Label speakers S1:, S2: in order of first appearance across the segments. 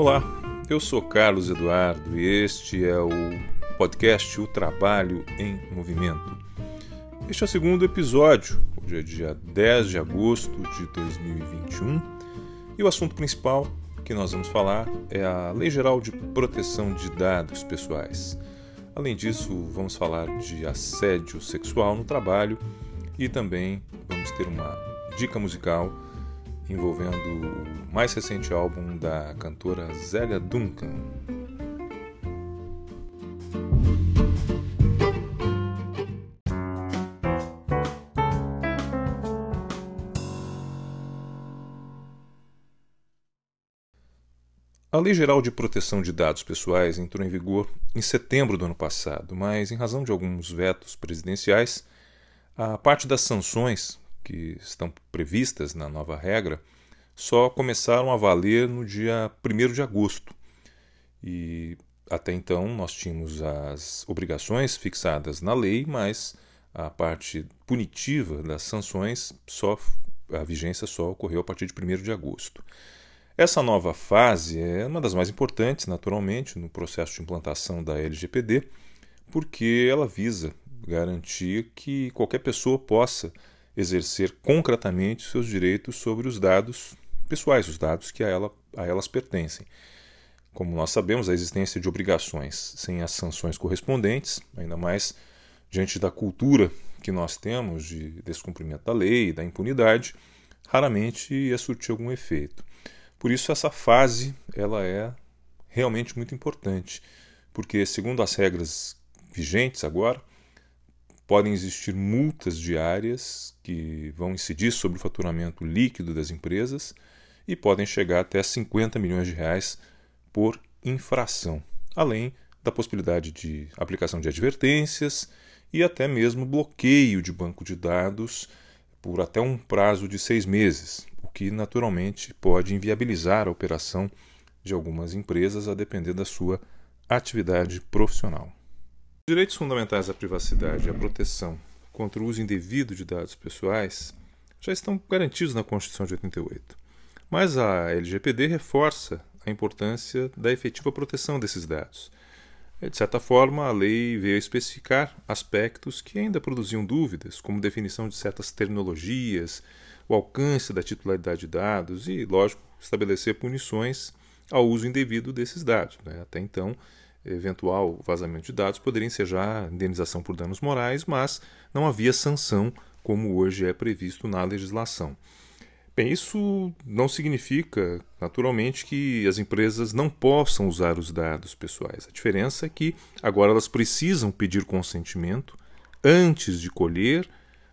S1: Olá, eu sou Carlos Eduardo e este é o podcast O Trabalho em Movimento. Este é o segundo episódio, hoje é dia 10 de agosto de 2021 e o assunto principal que nós vamos falar é a Lei Geral de Proteção de Dados Pessoais. Além disso, vamos falar de assédio sexual no trabalho e também vamos ter uma dica musical envolvendo o mais recente álbum da cantora Zélia Duncan. A Lei Geral de Proteção de Dados Pessoais entrou em vigor em setembro do ano passado, mas, em razão de alguns vetos presidenciais, a parte das sanções que estão previstas na nova regra só começaram a valer no dia 1 de agosto. E até então nós tínhamos as obrigações fixadas na lei, mas a parte punitiva das sanções só a vigência só ocorreu a partir de 1 de agosto. Essa nova fase é uma das mais importantes, naturalmente, no processo de implantação da LGPD, porque ela visa garantir que qualquer pessoa possa exercer concretamente seus direitos sobre os dados pessoais, os dados que a, ela, a elas pertencem. Como nós sabemos, a existência de obrigações sem as sanções correspondentes, ainda mais diante da cultura que nós temos de descumprimento da lei, da impunidade, raramente ia surtir algum efeito. Por isso essa fase ela é realmente muito importante, porque segundo as regras vigentes agora, podem existir multas diárias que vão incidir sobre o faturamento líquido das empresas e podem chegar até 50 milhões de reais por infração, além da possibilidade de aplicação de advertências e até mesmo bloqueio de banco de dados por até um prazo de seis meses, o que naturalmente pode inviabilizar a operação de algumas empresas a depender da sua atividade profissional. Os direitos fundamentais à privacidade e à proteção contra o uso indevido de dados pessoais já estão garantidos na Constituição de 88. Mas a LGPD reforça a importância da efetiva proteção desses dados. De certa forma, a lei veio especificar aspectos que ainda produziam dúvidas, como definição de certas terminologias, o alcance da titularidade de dados e, lógico, estabelecer punições ao uso indevido desses dados. Né? Até então, eventual vazamento de dados poderia ensejar indenização por danos morais, mas não havia sanção como hoje é previsto na legislação. Bem, isso não significa, naturalmente, que as empresas não possam usar os dados pessoais. A diferença é que agora elas precisam pedir consentimento antes de colher,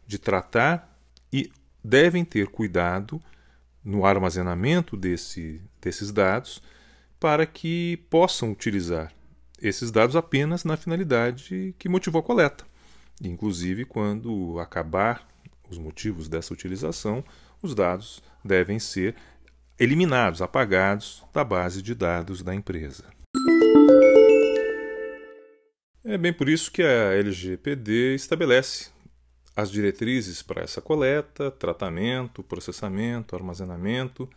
S1: de tratar e devem ter cuidado no armazenamento desse, desses dados para que possam utilizar esses dados apenas na finalidade que motivou a coleta. Inclusive, quando acabar os motivos dessa utilização, os dados devem ser eliminados, apagados da base de dados da empresa. É bem por isso que a LGPD estabelece as diretrizes para essa coleta, tratamento, processamento, armazenamento,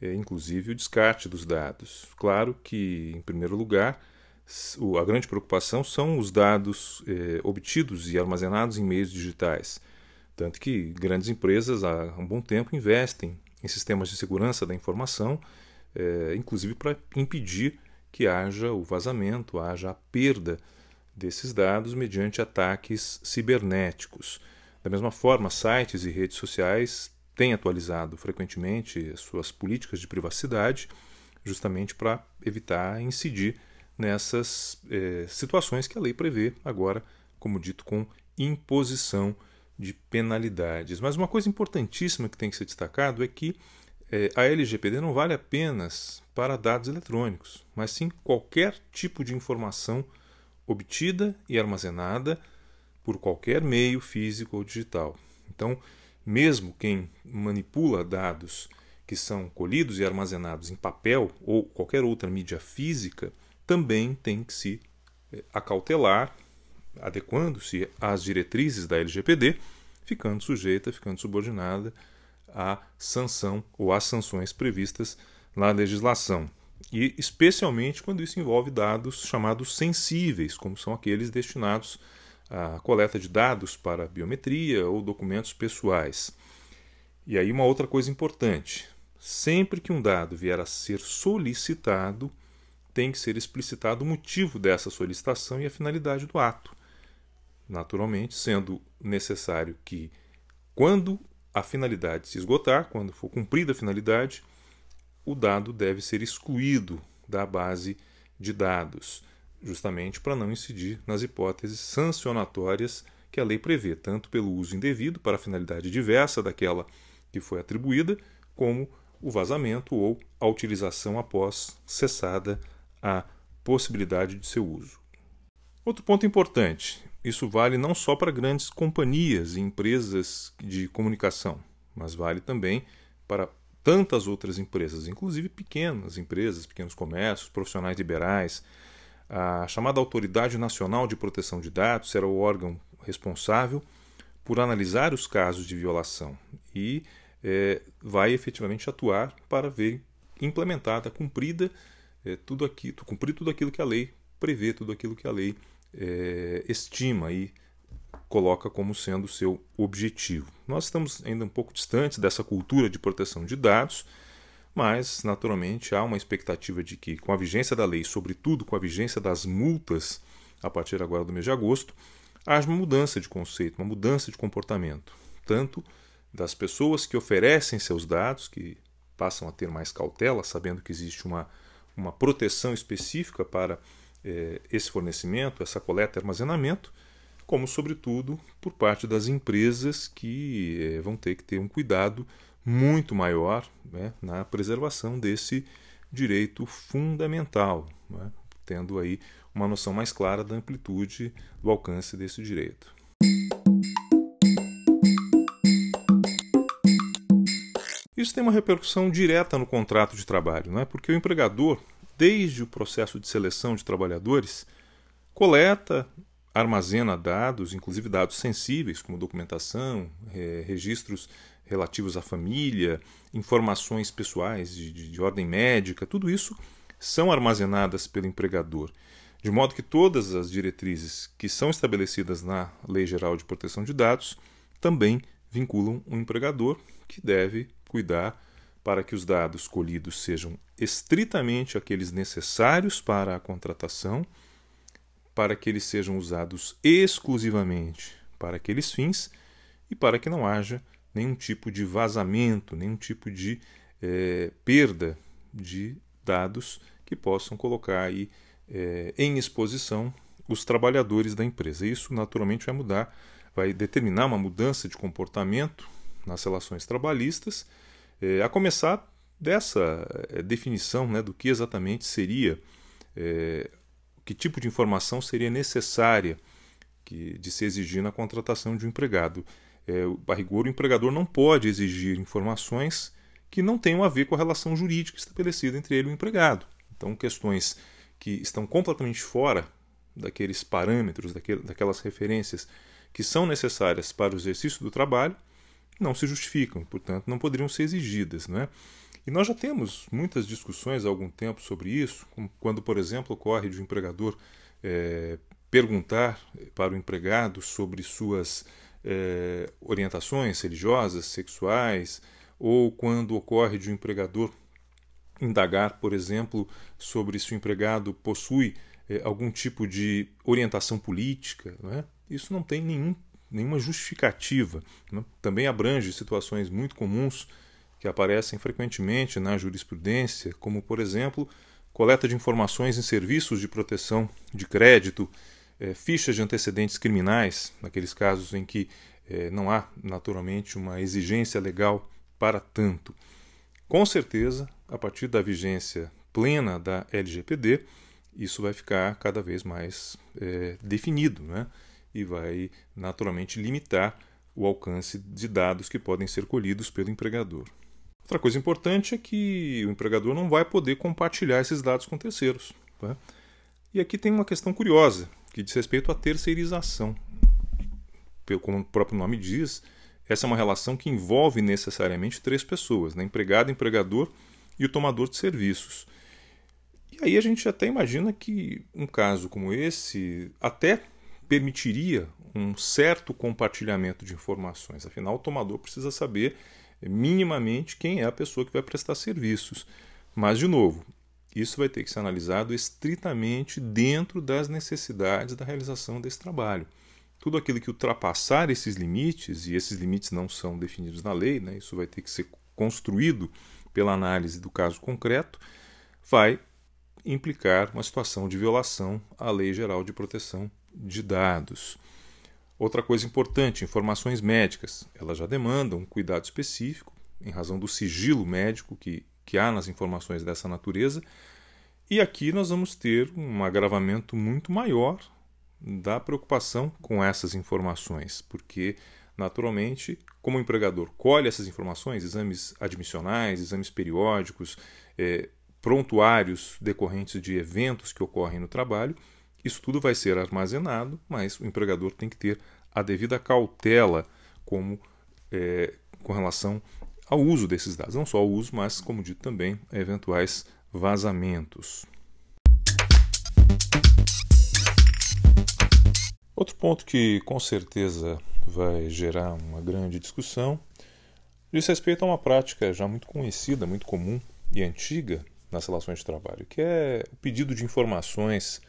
S1: é, inclusive o descarte dos dados. Claro que, em primeiro lugar, a grande preocupação são os dados eh, obtidos e armazenados em meios digitais. Tanto que grandes empresas há um bom tempo investem em sistemas de segurança da informação, eh, inclusive para impedir que haja o vazamento, haja a perda desses dados mediante ataques cibernéticos. Da mesma forma, sites e redes sociais têm atualizado frequentemente suas políticas de privacidade, justamente para evitar incidir nessas é, situações que a lei prevê, agora, como dito, com imposição de penalidades. Mas uma coisa importantíssima que tem que ser destacado é que é, a LGPD não vale apenas para dados eletrônicos, mas sim qualquer tipo de informação obtida e armazenada por qualquer meio físico ou digital. Então, mesmo quem manipula dados que são colhidos e armazenados em papel ou qualquer outra mídia física, também tem que se eh, acautelar, adequando-se às diretrizes da LGPD, ficando sujeita, ficando subordinada à sanção ou às sanções previstas na legislação. e especialmente quando isso envolve dados chamados sensíveis, como são aqueles destinados à coleta de dados para biometria ou documentos pessoais. E aí uma outra coisa importante, sempre que um dado vier a ser solicitado, tem que ser explicitado o motivo dessa solicitação e a finalidade do ato. Naturalmente, sendo necessário que, quando a finalidade se esgotar, quando for cumprida a finalidade, o dado deve ser excluído da base de dados, justamente para não incidir nas hipóteses sancionatórias que a lei prevê, tanto pelo uso indevido para finalidade diversa daquela que foi atribuída, como o vazamento ou a utilização após cessada a possibilidade de seu uso. Outro ponto importante: isso vale não só para grandes companhias e empresas de comunicação, mas vale também para tantas outras empresas, inclusive pequenas empresas, pequenos comércios, profissionais liberais. A chamada Autoridade Nacional de Proteção de Dados será o órgão responsável por analisar os casos de violação e é, vai efetivamente atuar para ver implementada, cumprida é, tudo aqui, cumprir tudo aquilo que a lei prevê, tudo aquilo que a lei é, estima e coloca como sendo seu objetivo. Nós estamos ainda um pouco distantes dessa cultura de proteção de dados, mas naturalmente há uma expectativa de que, com a vigência da lei, sobretudo com a vigência das multas a partir agora do mês de agosto, haja uma mudança de conceito, uma mudança de comportamento, tanto das pessoas que oferecem seus dados, que passam a ter mais cautela, sabendo que existe uma, uma proteção específica para eh, esse fornecimento, essa coleta e armazenamento, como, sobretudo, por parte das empresas que eh, vão ter que ter um cuidado muito maior né, na preservação desse direito fundamental, né, tendo aí uma noção mais clara da amplitude do alcance desse direito. Isso tem uma repercussão direta no contrato de trabalho, é? porque o empregador, desde o processo de seleção de trabalhadores, coleta armazena dados, inclusive dados sensíveis, como documentação, é, registros relativos à família, informações pessoais de, de, de ordem médica, tudo isso são armazenadas pelo empregador. De modo que todas as diretrizes que são estabelecidas na Lei Geral de Proteção de Dados também vinculam o empregador, que deve cuidar para que os dados colhidos sejam estritamente aqueles necessários para a contratação para que eles sejam usados exclusivamente para aqueles fins e para que não haja nenhum tipo de vazamento, nenhum tipo de é, perda de dados que possam colocar aí é, em exposição os trabalhadores da empresa. Isso naturalmente vai mudar, vai determinar uma mudança de comportamento nas relações trabalhistas, é, a começar dessa definição né, do que exatamente seria que tipo de informação seria necessária que, de se exigir na contratação de um empregado. É, a rigor, o empregador não pode exigir informações que não tenham a ver com a relação jurídica estabelecida entre ele e o empregado. Então, questões que estão completamente fora daqueles parâmetros, daquelas referências que são necessárias para o exercício do trabalho, não se justificam, portanto, não poderiam ser exigidas. Não é? E nós já temos muitas discussões há algum tempo sobre isso, quando, por exemplo, ocorre de um empregador é, perguntar para o empregado sobre suas é, orientações religiosas, sexuais, ou quando ocorre de um empregador indagar, por exemplo, sobre se o empregado possui é, algum tipo de orientação política. Não é? Isso não tem nenhum, nenhuma justificativa. Não? É? Também abrange situações muito comuns que aparecem frequentemente na jurisprudência, como, por exemplo, coleta de informações em serviços de proteção de crédito, é, fichas de antecedentes criminais, naqueles casos em que é, não há, naturalmente, uma exigência legal para tanto. Com certeza, a partir da vigência plena da LGPD, isso vai ficar cada vez mais é, definido né? E vai, naturalmente, limitar o alcance de dados que podem ser colhidos pelo empregador. Outra coisa importante é que o empregador não vai poder compartilhar esses dados com terceiros. Tá? E aqui tem uma questão curiosa, que diz respeito à terceirização. Como o próprio nome diz, essa é uma relação que envolve necessariamente três pessoas: né? empregado, empregador e o tomador de serviços. aí a gente até imagina que um caso como esse até permitiria um certo compartilhamento de informações. Afinal, o tomador precisa saber minimamente quem é a pessoa que vai prestar serviços. Mas, de novo, isso vai ter que ser analisado estritamente dentro das necessidades da realização desse trabalho. Tudo aquilo que ultrapassar esses limites, e esses limites não são definidos na lei, né, isso vai ter que ser construído pela análise do caso concreto, vai implicar uma situação de violação à Lei Geral de Proteção de Dados. Outra coisa importante, informações médicas. Elas já demandam um cuidado específico, em razão do sigilo médico que, que há nas informações dessa natureza. E aqui nós vamos ter um agravamento muito maior da preocupação com essas informações, porque, naturalmente, como o empregador colhe essas informações, exames admissionais, exames periódicos, é, prontuários decorrentes de eventos que ocorrem no trabalho, isso tudo vai ser armazenado, mas o empregador tem que ter a devida cautela como, é, com relação ao uso desses dados. Não só ao uso, mas, como dito também, a eventuais vazamentos. Outro ponto que com certeza vai gerar uma grande discussão diz respeito a uma prática já muito conhecida, muito comum e antiga nas relações de trabalho, que é o pedido de informações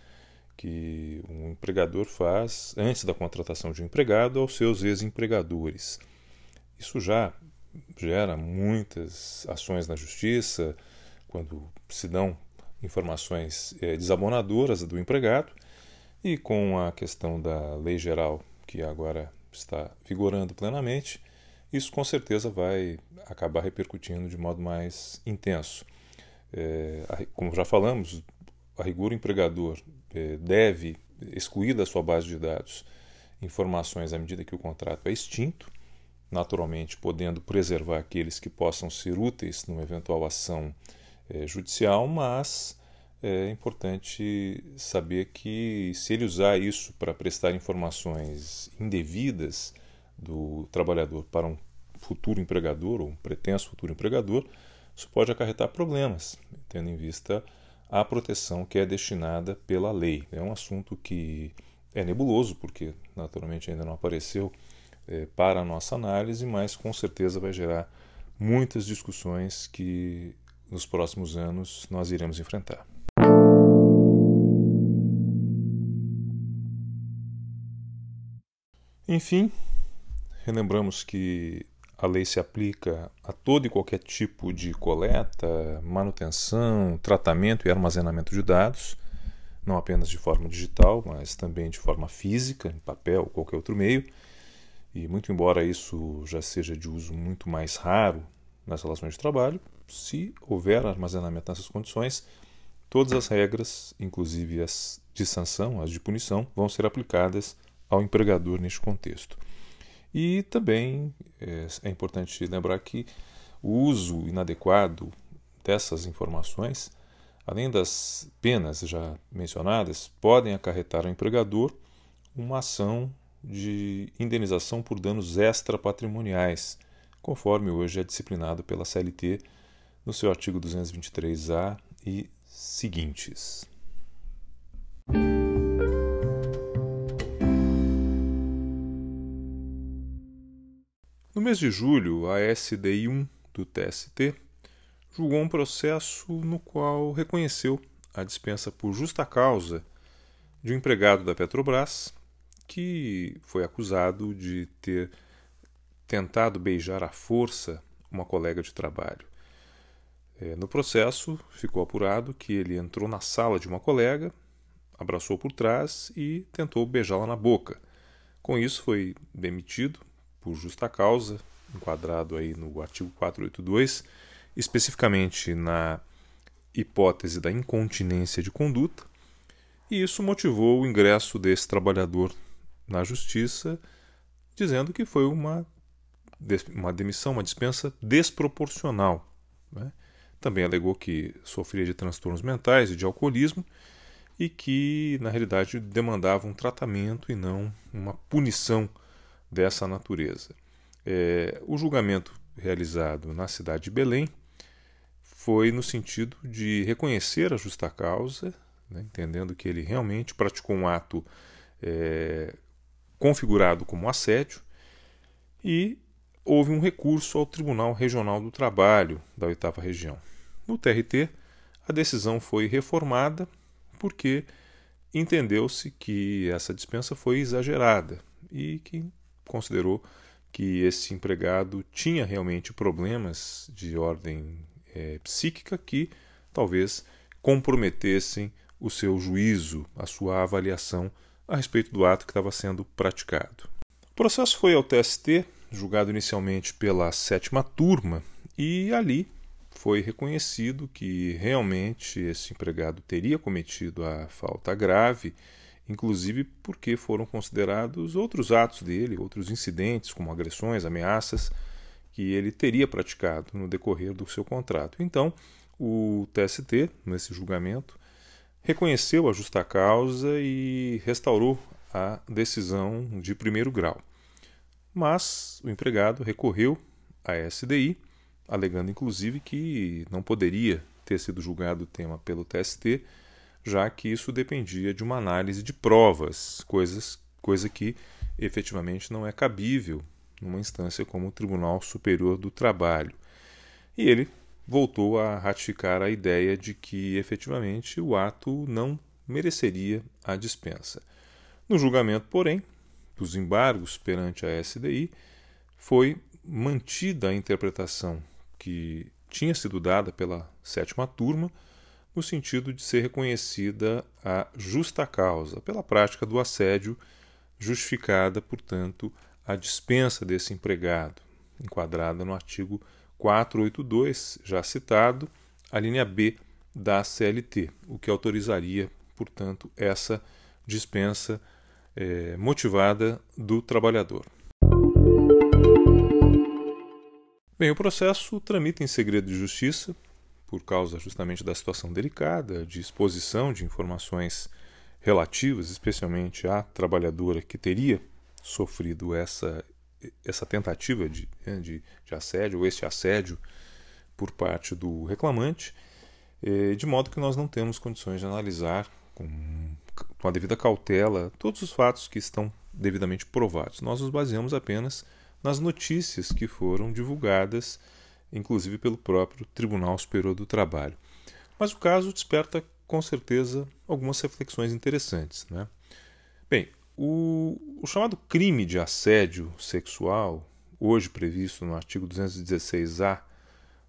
S1: que um empregador faz antes da contratação de um empregado aos seus ex-empregadores. Isso já gera muitas ações na justiça, quando se dão informações é, desabonadoras do empregado, e com a questão da lei geral que agora está vigorando plenamente, isso com certeza vai acabar repercutindo de modo mais intenso. É, como já falamos, a rigor o empregador é, deve excluir da sua base de dados informações à medida que o contrato é extinto, naturalmente podendo preservar aqueles que possam ser úteis numa eventual ação é, judicial, mas é importante saber que se ele usar isso para prestar informações indevidas do trabalhador para um futuro empregador ou um pretenso futuro empregador, isso pode acarretar problemas, tendo em vista à proteção que é destinada pela lei. É um assunto que é nebuloso, porque naturalmente ainda não apareceu é, para a nossa análise, mas com certeza vai gerar muitas discussões que nos próximos anos nós iremos enfrentar. Enfim, relembramos que a lei se aplica a todo e qualquer tipo de coleta, manutenção, tratamento e armazenamento de dados, não apenas de forma digital, mas também de forma física, em papel ou qualquer outro meio. E muito embora isso já seja de uso muito mais raro nas relações de trabalho, se houver armazenamento nessas condições, todas as regras, inclusive as de sanção, as de punição, vão ser aplicadas ao empregador neste contexto. E também é, é importante lembrar que o uso inadequado dessas informações, além das penas já mencionadas, podem acarretar ao empregador uma ação de indenização por danos extrapatrimoniais, conforme hoje é disciplinado pela CLT no seu artigo 223-A e seguintes. No mês de julho, a SDI 1 do TST julgou um processo no qual reconheceu a dispensa por justa causa de um empregado da Petrobras que foi acusado de ter tentado beijar à força uma colega de trabalho. É, no processo, ficou apurado que ele entrou na sala de uma colega, abraçou por trás e tentou beijá-la na boca. Com isso, foi demitido por justa causa, enquadrado aí no artigo 482, especificamente na hipótese da incontinência de conduta, e isso motivou o ingresso desse trabalhador na justiça, dizendo que foi uma, uma demissão, uma dispensa desproporcional. Né? Também alegou que sofria de transtornos mentais e de alcoolismo e que, na realidade, demandava um tratamento e não uma punição dessa natureza. É, o julgamento realizado na cidade de Belém foi no sentido de reconhecer a justa causa, né, entendendo que ele realmente praticou um ato é, configurado como assédio, e houve um recurso ao Tribunal Regional do Trabalho da oitava região. No TRT, a decisão foi reformada porque entendeu-se que essa dispensa foi exagerada e que considerou que esse empregado tinha realmente problemas de ordem é, psíquica que talvez comprometessem o seu juízo, a sua avaliação a respeito do ato que estava sendo praticado. O processo foi ao TST, julgado inicialmente pela sétima turma, e ali foi reconhecido que realmente esse empregado teria cometido a falta grave, inclusive porque foram considerados outros atos dele, outros incidentes, como agressões, ameaças, que ele teria praticado no decorrer do seu contrato. Então, o TST, nesse julgamento, reconheceu a justa causa e restaurou a decisão de primeiro grau. Mas o empregado recorreu à SDI alegando inclusive que não poderia ter sido julgado o tema pelo TST, já que isso dependia de uma análise de provas, coisas, coisa que efetivamente não é cabível numa instância como o Tribunal Superior do Trabalho. E ele voltou a ratificar a ideia de que efetivamente o ato não mereceria a dispensa. No julgamento, porém, dos embargos perante a SDI, foi mantida a interpretação que tinha sido dada pela sétima turma, no sentido de ser reconhecida a justa causa pela prática do assédio, justificada, portanto, a dispensa desse empregado, enquadrada no artigo 482, já citado, a linha B da CLT, o que autorizaria, portanto, essa dispensa é, motivada do trabalhador. Bem, o processo tramita em segredo de justiça, por causa justamente da situação delicada, de exposição de informações relativas, especialmente à trabalhadora que teria sofrido essa, essa tentativa de, né, de, de assédio, ou esse assédio por parte do reclamante, eh, de modo que nós não temos condições de analisar com, com a devida cautela todos os fatos que estão devidamente provados. Nós nos baseamos apenas nas notícias que foram divulgadas, inclusive pelo próprio Tribunal Superior do Trabalho. Mas o caso desperta com certeza algumas reflexões interessantes. Né? Bem, o, o chamado crime de assédio sexual, hoje previsto no artigo 216-A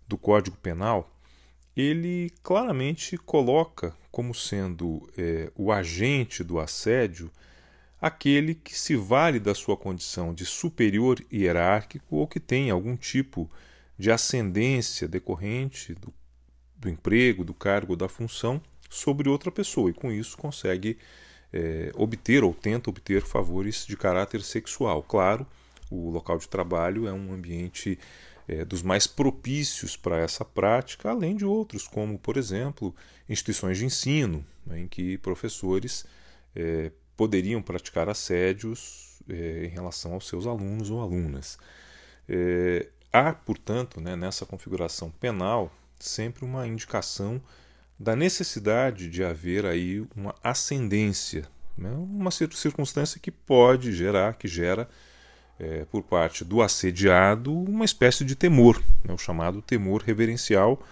S1: do Código Penal, ele claramente coloca como sendo é, o agente do assédio aquele que se vale da sua condição de superior hierárquico ou que tem algum tipo de ascendência decorrente do, do emprego, do cargo, da função sobre outra pessoa e com isso consegue é, obter ou tenta obter favores de caráter sexual. Claro, o local de trabalho é um ambiente é, dos mais propícios para essa prática, além de outros, como, por exemplo, instituições de ensino, né, em que professores é, poderiam praticar assédios em relação aos seus alunos ou alunas. Há, portanto, né, nessa configuração penal sempre uma indicação da necessidade de haver aí uma ascendência, né, uma circunstância que pode gerar, que gera é, por parte do assediado uma espécie de temor, né, o chamado temor reverencial,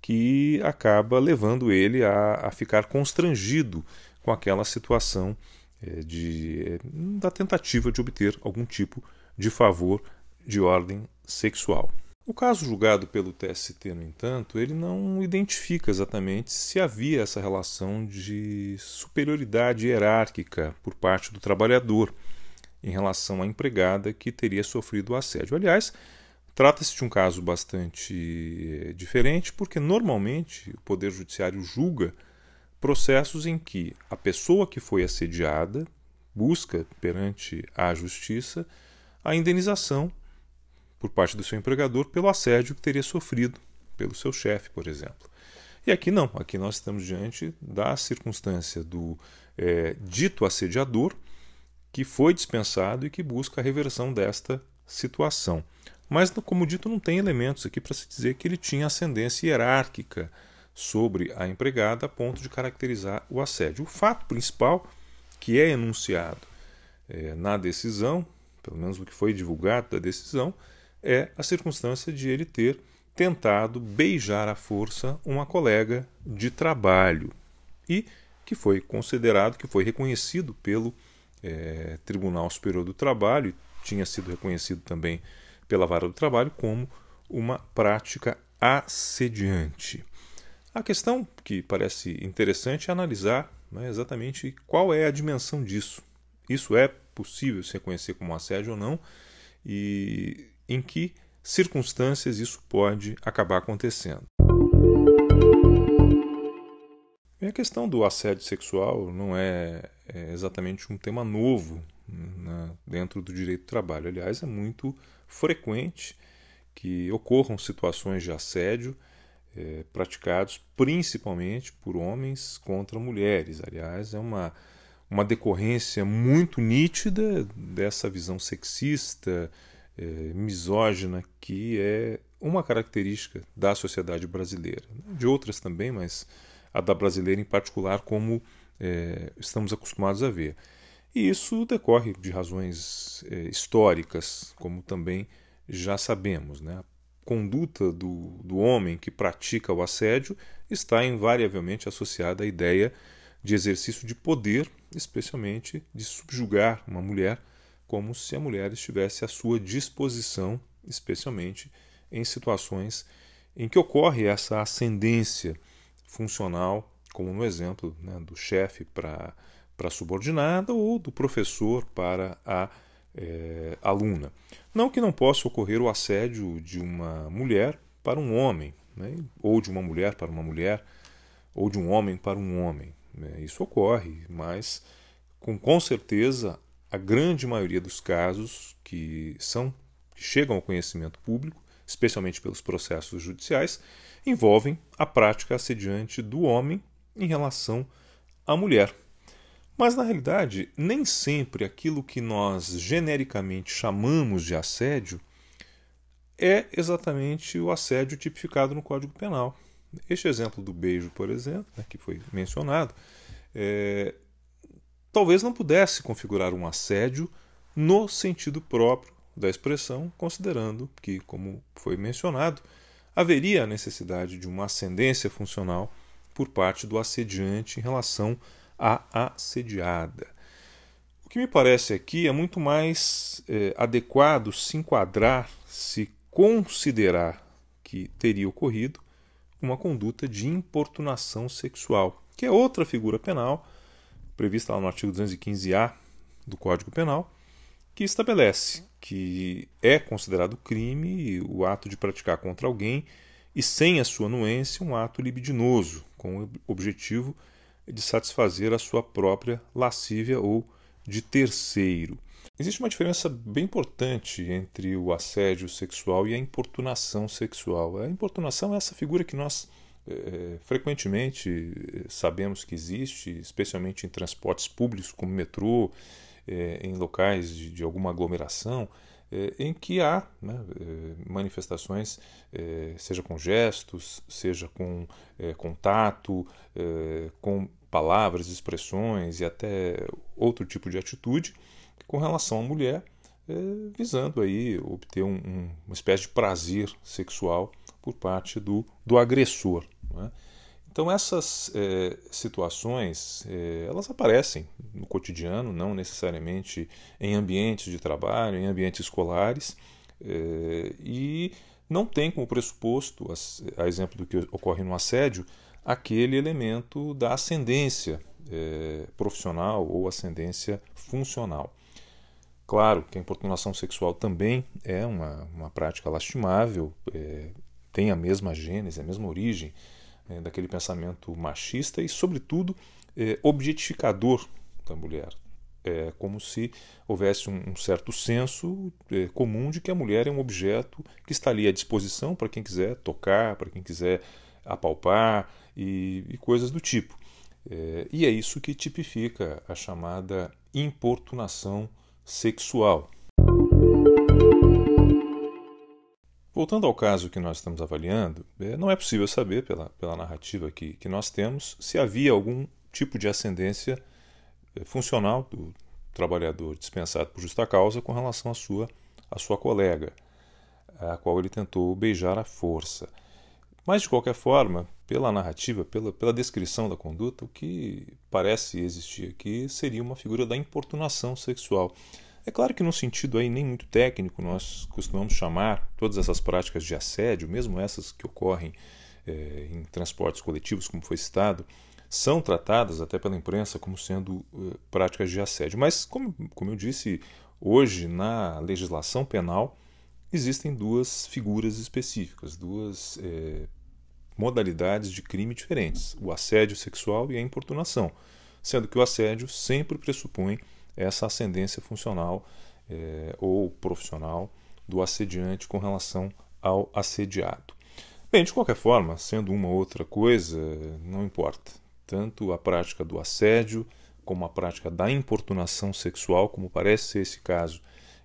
S1: que acaba levando ele a, a ficar constrangido com aquela situação é, de, é, da tentativa de obter algum tipo de favor de ordem sexual. O caso julgado pelo TST, no entanto, ele não identifica exatamente se havia essa relação de superioridade hierárquica por parte do trabalhador em relação à empregada que teria sofrido o assédio. Aliás, trata-se de um caso bastante é, diferente, porque normalmente o Poder Judiciário julga processos em que a pessoa que foi assediada busca perante a justiça a indenização por parte do seu empregador pelo assédio que teria sofrido pelo seu chefe, por exemplo. E aqui não, aqui nós estamos diante da circunstância do é, dito assediador que foi dispensado e que busca a reversão desta situação. mas, como dito, não tem elementos aqui para se dizer que ele tinha ascendência hierárquica sobre a empregada a ponto de caracterizar o assédio. O fato principal que é enunciado é, na decisão, pelo menos o que foi divulgado da decisão, é a circunstância de ele ter tentado beijar à força uma colega de trabalho e que foi considerado, que foi reconhecido pelo é, Tribunal Superior do Trabalho, tinha sido reconhecido também pela Vara do Trabalho como uma prática assediante. A questão que parece interessante é analisar né, exatamente qual é a dimensão disso. Isso é possível se reconhecer como assédio ou não e em que circunstâncias isso pode acabar acontecendo. E a questão do assédio sexual não é, é exatamente um tema novo né, dentro do direito do trabalho. Aliás, é muito frequente que ocorram situações de assédio é, praticados principalmente por homens contra mulheres. Aliás, é uma, uma decorrência muito nítida dessa visão sexista, é, misógina, que é uma característica da sociedade brasileira. De outras também, mas a da brasileira em particular, como é, estamos acostumados a ver. E isso decorre de razões é, históricas, como também já sabemos. Né? A conduta do, do homem que pratica o assédio está invariavelmente associada à ideia de exercício de poder, especialmente de subjugar uma mulher, como se a mulher estivesse à sua disposição, especialmente em situações em que ocorre essa ascendência funcional, como no exemplo né, do chefe para a subordinada ou do professor para a é, aluna. Não que não possa ocorrer o assédio de uma mulher para um homem, né, ou de uma mulher para uma mulher, ou de um homem para um homem. Né, isso ocorre, mas com, com certeza a grande maioria dos casos que são que chegam ao conhecimento público, especialmente pelos processos judiciais, envolvem a prática assediante do homem em relação à mulher. Mas, na realidade, nem sempre aquilo que nós genericamente chamamos de assédio é exatamente o assédio tipificado no Código Penal. Este exemplo do beijo, por exemplo, né, que foi mencionado, é, talvez não pudesse configurar um assédio no sentido próprio da expressão, considerando que, como foi mencionado, haveria a necessidade de uma ascendência funcional por parte do assediante em relação à assediada. O que me parece aqui é muito mais é, adequado se enquadrar, se considerar que teria ocorrido uma conduta de importunação sexual, que é outra figura penal prevista lá no artigo 215-A do Código Penal, que estabelece que é considerado crime o ato de praticar contra alguém e sem a sua anuência um ato libidinoso, com o objetivo de satisfazer a sua própria lascívia ou de terceiro. Existe uma diferença bem importante entre o assédio sexual e a importunação sexual. A importunação é essa figura que nós é, frequentemente sabemos que existe, especialmente em transportes públicos como metrô, é, em locais de, alguma aglomeração, é, em que há né, é, manifestações, é, seja com gestos, seja com é, contato, com palavras, expressões e até outro tipo de atitude com relação à mulher, visando aí obter um, uma espécie de prazer sexual por parte do, do agressor. Né? Então essas é, situações é, elas aparecem no cotidiano, não necessariamente em ambientes de trabalho, em ambientes escolares, é, e não tem como pressuposto, a, a, exemplo do que ocorre no assédio, aquele elemento da ascendência profissional ou ascendência funcional. Claro que a importunação sexual também é uma, uma prática lastimável, tem a mesma gênese, a mesma origem é, daquele pensamento machista e, sobretudo, é, objetificador da mulher. É como se houvesse um, um certo senso é, comum de que a mulher é um objeto que está ali à disposição para quem quiser tocar, para quem quiser apalpar e, e coisas do tipo. É, e é isso que tipifica a chamada importunação sexual. Voltando ao caso que nós estamos avaliando, é, não é possível saber, pela, pela narrativa que, que nós temos, se havia algum tipo de ascendência é, funcional do trabalhador dispensado por justa causa com relação à sua, à sua colega, a qual ele tentou beijar à força. Mas, de qualquer forma, pela narrativa, pela, pela descrição da conduta, o que parece existir aqui seria uma figura da importunação sexual. É claro que, num sentido aí nem muito técnico, nós costumamos chamar todas essas práticas de assédio, mesmo essas que ocorrem é, em transportes coletivos, como foi citado, são tratadas até pela imprensa como sendo uh, práticas de assédio. Mas, como, como eu disse, hoje na legislação penal existem duas figuras específicas, duas é, modalidades de crime diferentes: o assédio sexual e a importunação, sendo que o assédio sempre pressupõe essa ascendência funcional é, ou profissional do assediante com relação ao assediado. Bem, de qualquer forma, sendo uma ou outra coisa, não importa. Tanto a prática do assédio como a prática da importunação sexual, como parece ser esse caso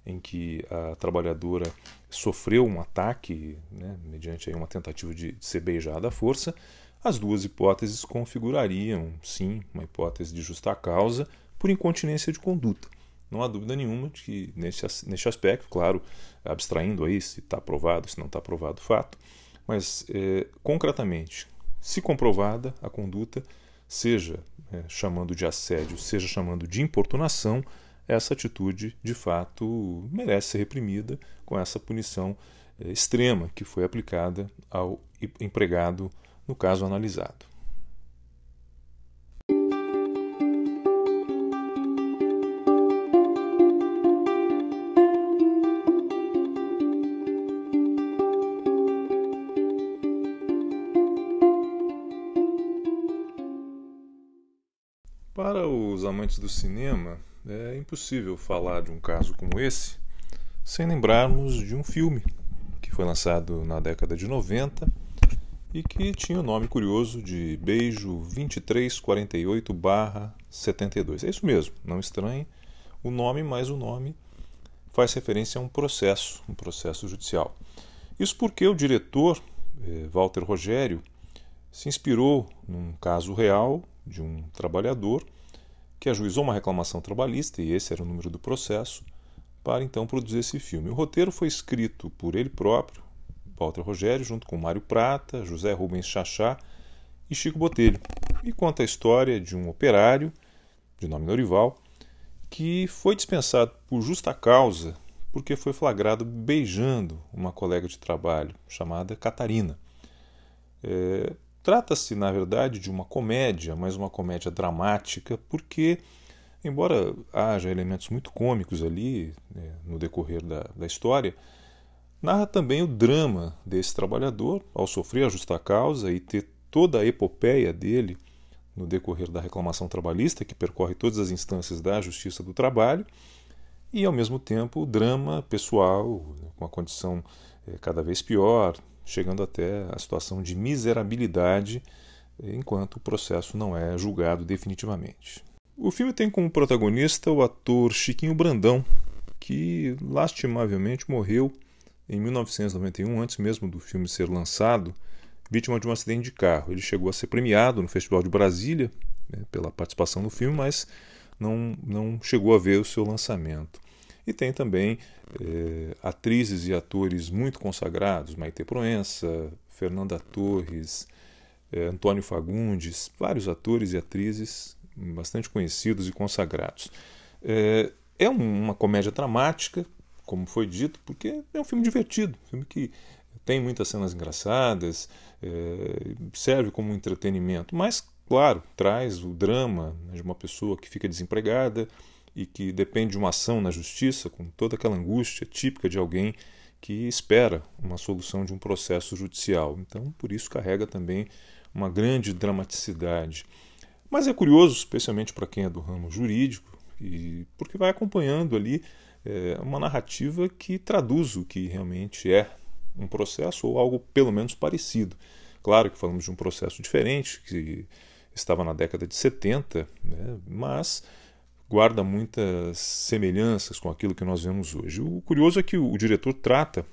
S1: em que a trabalhadora sofreu um ataque, né, mediante uma tentativa de ser beijada à força, as duas hipóteses configurariam, sim, uma hipótese de justa causa por incontinência de conduta. Não há dúvida nenhuma de que, nesse, nesse aspecto, claro, abstraindo aí se está aprovado, se não está aprovado o fato, mas é, concretamente, se comprovada a conduta, seja é, chamando de assédio, seja chamando de importunação, essa atitude de fato merece ser reprimida com essa punição é, extrema que foi aplicada ao empregado no caso analisado. Amantes do cinema, é impossível falar de um caso como esse sem lembrarmos de um filme que foi lançado na década de 90 e que tinha o nome curioso de Beijo 2348-72. É isso mesmo, não estranhe o nome, mas o nome faz referência a um processo, um processo judicial. Isso porque o diretor, eh, Walter Rogério, se inspirou num caso real de um trabalhador que ajuizou uma reclamação trabalhista, e esse era o número do processo, para então produzir esse filme. O roteiro foi escrito por ele próprio, Walter Rogério, junto com Mário Prata, José Rubens Chachá e Chico Botelho, e conta a história de um operário, de nome Norival, que foi dispensado por justa causa porque foi flagrado beijando uma colega de trabalho chamada Catarina. É, Trata-se, na verdade, de uma comédia, mas uma comédia dramática, porque, embora haja elementos muito cômicos ali né, no decorrer da, da história, narra também o drama desse trabalhador ao sofrer a justa causa e ter toda a epopeia dele no decorrer da reclamação trabalhista, que percorre todas as instâncias da Justiça do Trabalho, e ao mesmo tempo o drama pessoal, com a condição é, cada vez pior, chegando até a situação de miserabilidade enquanto o processo não é julgado definitivamente. O filme tem como protagonista o ator Chiquinho Brandão, que lastimavelmente morreu em 1991, antes mesmo do filme ser lançado, vítima de um acidente de carro. Ele chegou a ser premiado no Festival de Brasília né, pela participação no filme, mas não, não chegou a ver o seu lançamento. E tem também é, atrizes e atores muito consagrados, Maite Proença, Fernanda Torres, é, Antônio Fagundes, vários atores e atrizes bastante conhecidos e consagrados. É, é uma comédia dramática, como foi dito, porque é um filme divertido, um filme que tem muitas cenas engraçadas, serve como entretenimento, mas, claro, traz o drama de uma pessoa que fica desempregada, e que depende de uma ação na justiça, com toda aquela angústia típica de alguém que espera uma solução de um processo judicial. Então, por isso carrega também uma grande dramaticidade. Mas é curioso, especialmente para quem é do ramo jurídico, e porque vai acompanhando ali é, uma narrativa que traduz o que realmente é um processo ou algo pelo menos parecido. Claro que falamos de um processo diferente, que estava na década de 70, né, mas guarda muitas semelhanças com aquilo que nós vemos hoje. O curioso é que o, diretor trata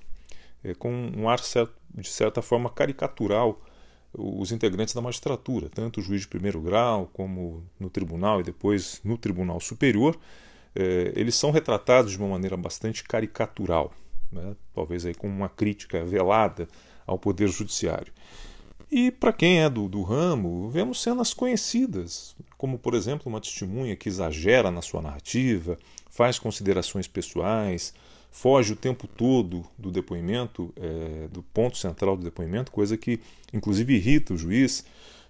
S1: é, com um ar certo, de certa forma caricatural os integrantes da magistratura, tanto o juiz de primeiro grau como no tribunal e depois no tribunal superior, é, eles são retratados de uma maneira bastante caricatural, né? talvez aí com uma crítica velada ao poder judiciário. E para quem é do, do ramo, vemos cenas conhecidas, como por exemplo uma testemunha que exagera na sua narrativa, faz considerações pessoais, foge o tempo todo do depoimento, é, do ponto central do depoimento, coisa que inclusive irrita o juiz.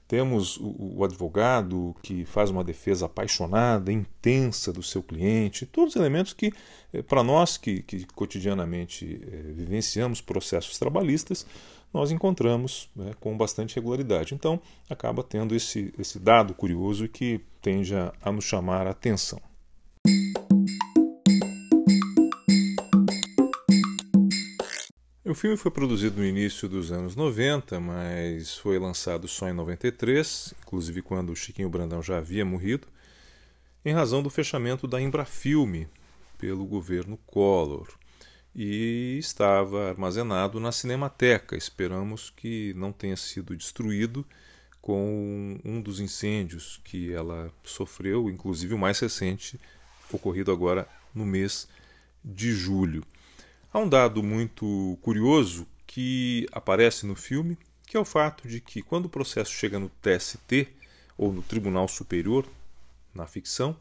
S1: Temos o, o advogado que faz uma defesa apaixonada, intensa do seu cliente, todos os elementos que, é, para nós que, que cotidianamente é, vivenciamos processos trabalhistas, nós encontramos né, com bastante regularidade. Então, acaba tendo esse, esse dado curioso que tende a, nos chamar a atenção. O filme foi produzido no início dos anos 90, mas foi lançado só em 93, inclusive quando o Chiquinho Brandão já havia morrido, em razão do fechamento da Embrafilme pelo governo Collor e estava armazenado na Cinemateca. Esperamos que não tenha sido destruído com um dos incêndios que ela sofreu, inclusive o mais recente, ocorrido agora no mês de julho. Há um dado muito curioso que aparece no filme, que é o fato de que quando o processo chega no TST ou no Tribunal Superior, na ficção,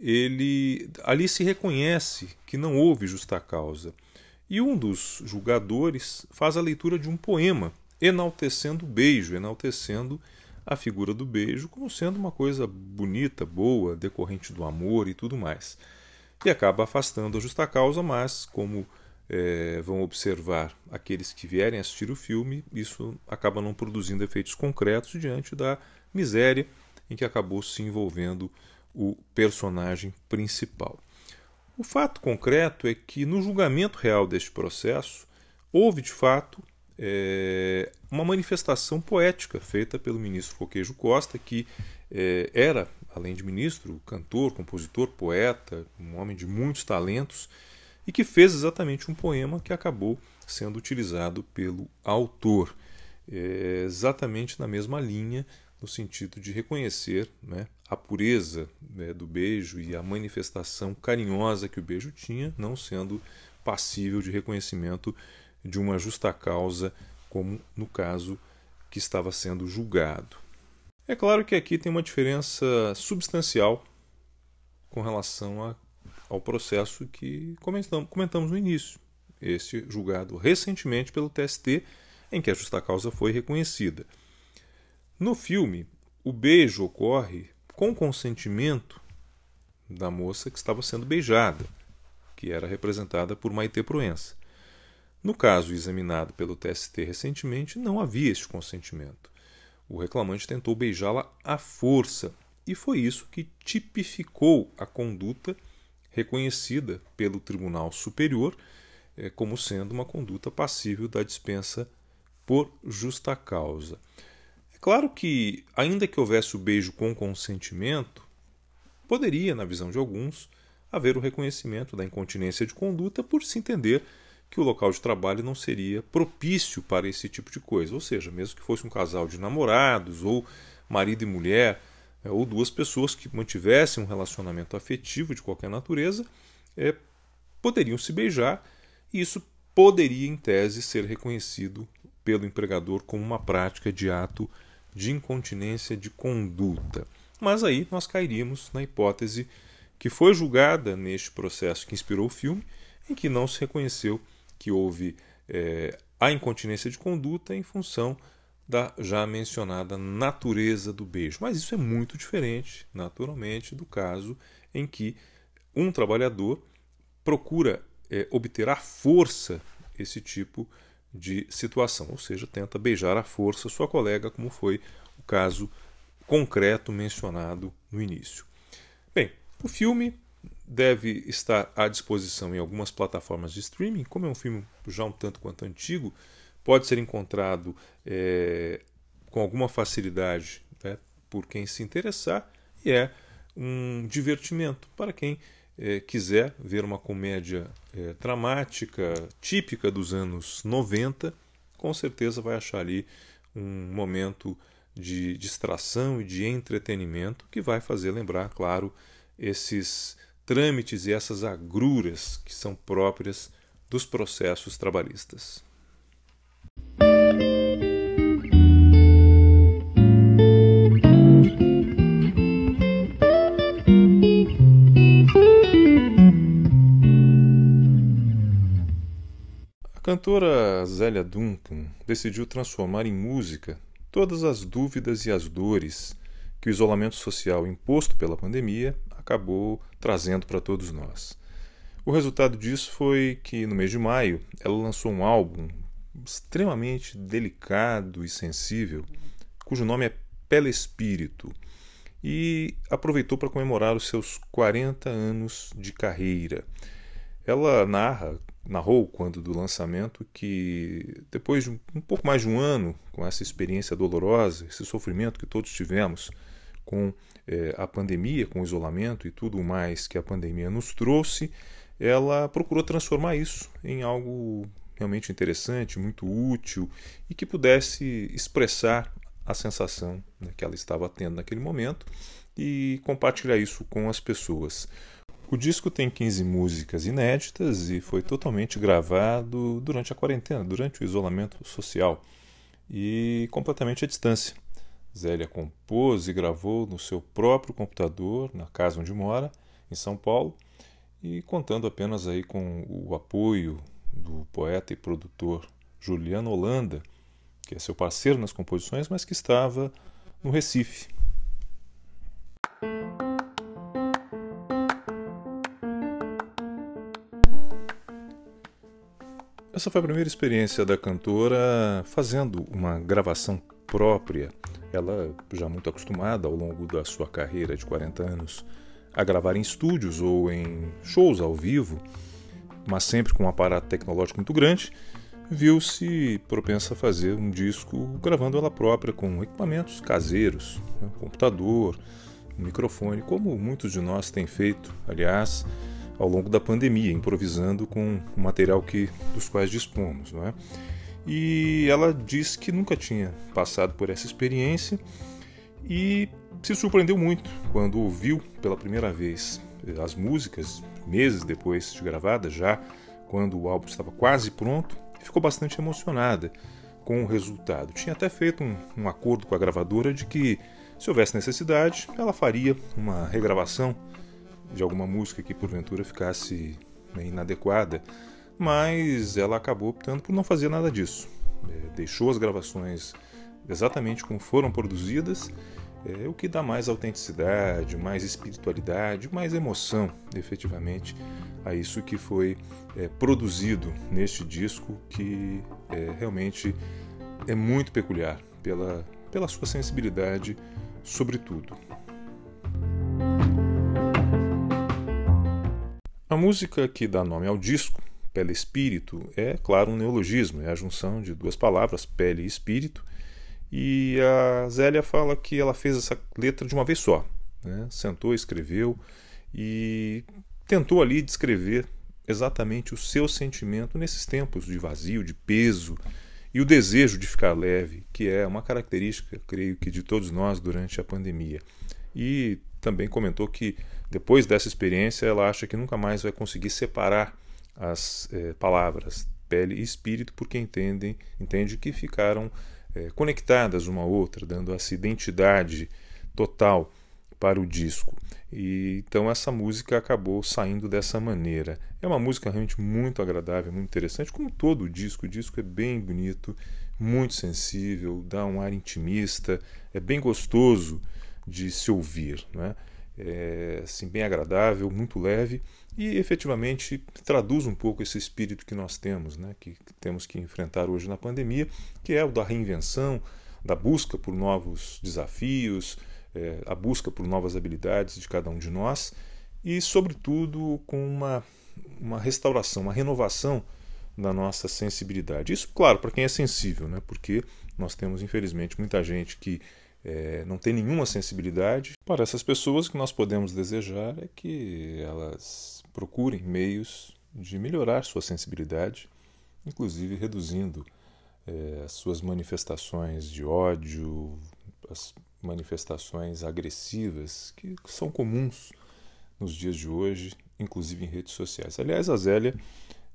S1: ele ali se reconhece que não houve justa causa. E um dos julgadores faz a leitura de um poema enaltecendo o beijo, enaltecendo a figura do beijo como sendo uma coisa bonita, boa, decorrente do amor e tudo mais. E acaba afastando a justa causa, mas como é, vão observar aqueles que vierem assistir o filme, isso acaba não produzindo efeitos concretos diante da miséria em que acabou se envolvendo o personagem principal. O fato concreto é que no julgamento real deste processo houve de fato é, uma manifestação poética feita pelo ministro Coquejo Costa, que é, era, além de ministro, cantor, compositor, poeta, um homem de muitos talentos, e que fez exatamente um poema que acabou sendo utilizado pelo autor, é, exatamente na mesma linha no sentido de reconhecer né, a pureza né, do beijo e a manifestação carinhosa que o beijo tinha, não sendo passível de reconhecimento de uma justa causa, como no caso que estava sendo julgado. É claro que aqui tem uma diferença substancial com relação a, ao processo que comentamos, comentamos no início, este julgado recentemente pelo TST, em que a justa causa foi reconhecida. No filme, o beijo ocorre com consentimento da moça que estava sendo beijada, que era representada por Maite Proença. No caso examinado pelo TST recentemente, não havia este consentimento. O reclamante tentou beijá-la à força, e foi isso que tipificou a conduta reconhecida pelo Tribunal Superior eh, como sendo uma conduta passível da dispensa por justa causa. Claro que, ainda que houvesse o beijo com consentimento, poderia, na visão de alguns, haver o reconhecimento da incontinência de conduta por se entender que o local de trabalho não seria propício para esse tipo de coisa. Ou seja, mesmo que fosse um casal de namorados, ou marido e mulher, é, ou duas pessoas que mantivessem um relacionamento afetivo de qualquer natureza, é, poderiam se beijar e isso poderia, em tese, ser reconhecido pelo empregador como uma prática de ato de incontinência de conduta. Mas aí nós cairíamos na hipótese que foi julgada neste processo que inspirou o filme, em que não se reconheceu que houve é, a incontinência de conduta em função da já mencionada natureza do beijo. Mas isso é muito diferente, naturalmente, do caso em que um trabalhador procura é, obter à força esse tipo de de situação, ou seja, tenta beijar à força sua colega, como foi o caso concreto mencionado no início. Bem, o filme deve estar à disposição em algumas plataformas de streaming, como é um filme já um tanto quanto antigo, pode ser encontrado é, com alguma facilidade né, por quem se interessar e é um divertimento para quem é, quiser ver uma comédia é, dramática típica dos anos 90, com certeza vai achar ali um momento de distração e de entretenimento que vai fazer lembrar, claro, esses trâmites e essas agruras que são próprias dos processos trabalhistas. Cantora Zélia Duncan decidiu transformar em música todas as dúvidas e as dores que o isolamento social imposto pela pandemia acabou trazendo para todos nós. O resultado disso foi que, no mês de maio, ela lançou um álbum extremamente delicado e sensível, cujo nome é Pele Espírito, e aproveitou para comemorar os seus 40 anos de carreira. Ela narra, narrou quando do lançamento que depois de um pouco mais de um ano com essa experiência dolorosa, esse sofrimento que todos tivemos com eh, a pandemia, com o isolamento e tudo mais que a pandemia nos trouxe, ela procurou transformar isso em algo realmente interessante, muito útil e que pudesse expressar a sensação né, que ela estava tendo naquele momento e compartilhar isso com as pessoas. O disco tem 15 músicas inéditas e foi totalmente gravado durante a quarentena, durante o isolamento social e completamente à distância. Zélia compôs e gravou no seu próprio computador, na casa onde mora, em São Paulo, e contando apenas aí com o apoio do poeta e produtor Juliano Holanda, que é seu parceiro nas composições, mas que estava no Recife. Essa foi a primeira experiência da cantora fazendo uma gravação própria. Ela, já muito acostumada ao longo da sua carreira de 40 anos a gravar em estúdios ou em shows ao vivo, mas sempre com um aparato tecnológico muito grande, viu-se propensa a fazer um disco gravando ela própria com equipamentos caseiros, né, computador, microfone, como muitos de nós têm feito, aliás, ao longo da pandemia, improvisando com o material que dos quais dispomos, não é? E ela diz que nunca tinha passado por essa experiência e se surpreendeu muito quando ouviu pela primeira vez as músicas, meses depois de gravadas, já quando o álbum estava quase pronto, ficou bastante emocionada com o resultado. Tinha até feito um, um acordo com a gravadora de que, se houvesse necessidade, ela faria uma regravação de alguma música que porventura ficasse né, inadequada, mas ela acabou optando por não fazer nada disso. É, deixou as gravações exatamente como foram produzidas é o que dá mais autenticidade, mais espiritualidade, mais emoção, efetivamente, a isso que foi é, produzido neste disco, que é, realmente é muito peculiar pela, pela sua sensibilidade, sobretudo. A música que dá nome ao disco, Pele Espírito, é, claro, um neologismo, é a junção de duas palavras, pele e espírito, e a Zélia fala que ela fez essa letra de uma vez só. Né? Sentou, escreveu e tentou ali descrever exatamente o seu sentimento nesses tempos de vazio, de peso e o desejo de ficar leve, que é uma característica, creio que, de todos nós durante a pandemia. E também comentou que depois dessa experiência ela acha que nunca mais vai conseguir separar as eh, palavras pele e espírito, porque entendem, entende que ficaram é, conectadas uma à outra, dando essa identidade total para o disco. E então essa música acabou saindo dessa maneira. É uma música realmente muito agradável, muito interessante, como todo o disco. O disco é bem bonito, muito sensível, dá um ar intimista, é bem gostoso de se ouvir, né? É assim, bem agradável, muito leve e efetivamente traduz um pouco esse espírito que nós temos, né, que temos que enfrentar hoje na pandemia, que é o da reinvenção, da busca por novos desafios, é, a busca por novas habilidades de cada um de nós e, sobretudo, com uma, uma restauração, uma renovação da nossa sensibilidade. Isso, claro, para quem é sensível, né, porque nós temos, infelizmente, muita gente que é, não tem nenhuma sensibilidade. Para essas pessoas, o que nós podemos desejar é que elas procurem meios de melhorar sua sensibilidade, inclusive reduzindo é, as suas manifestações de ódio, as manifestações agressivas que são comuns nos dias de hoje, inclusive em redes sociais. Aliás, a Zélia,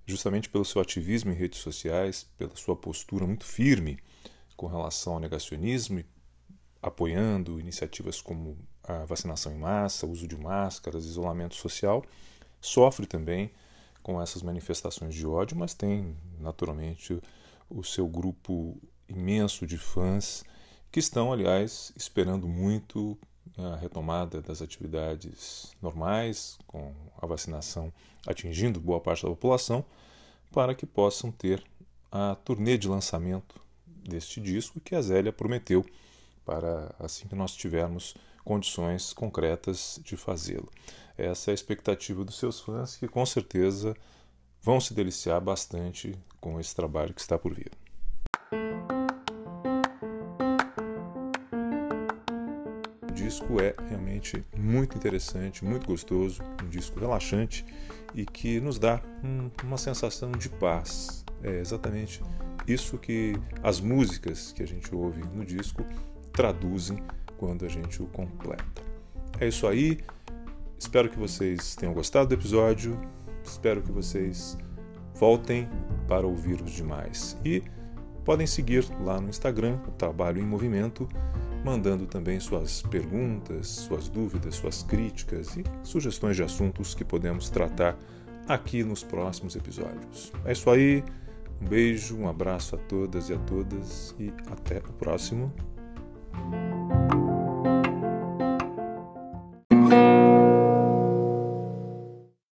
S1: justamente pelo seu ativismo em redes sociais, pela sua postura muito firme com relação ao negacionismo e apoiando iniciativas como a vacinação em massa, uso de máscaras, isolamento social, sofre também com essas manifestações de ódio, mas tem naturalmente o seu grupo imenso de fãs que estão, aliás, esperando muito a retomada das atividades normais, com a vacinação atingindo boa parte da população, para que possam ter a turnê de lançamento deste disco que a Zélia prometeu para assim que nós tivermos condições concretas de fazê-lo. Essa é a expectativa dos seus fãs, que com certeza vão se deliciar bastante com esse trabalho que está por vir. O disco é realmente muito interessante, muito gostoso, um disco relaxante e que nos dá um, uma sensação de paz. É exatamente isso que as músicas que a gente ouve no disco traduzem quando a gente o completa. É isso aí. Espero que vocês tenham gostado do episódio. Espero que vocês voltem para ouvir os demais. E podem seguir lá no Instagram, o Trabalho em Movimento, mandando também suas perguntas, suas dúvidas, suas críticas e sugestões de assuntos que podemos tratar aqui nos próximos episódios. É isso aí. Um beijo, um abraço a todas e a todas e até o próximo. Thank you.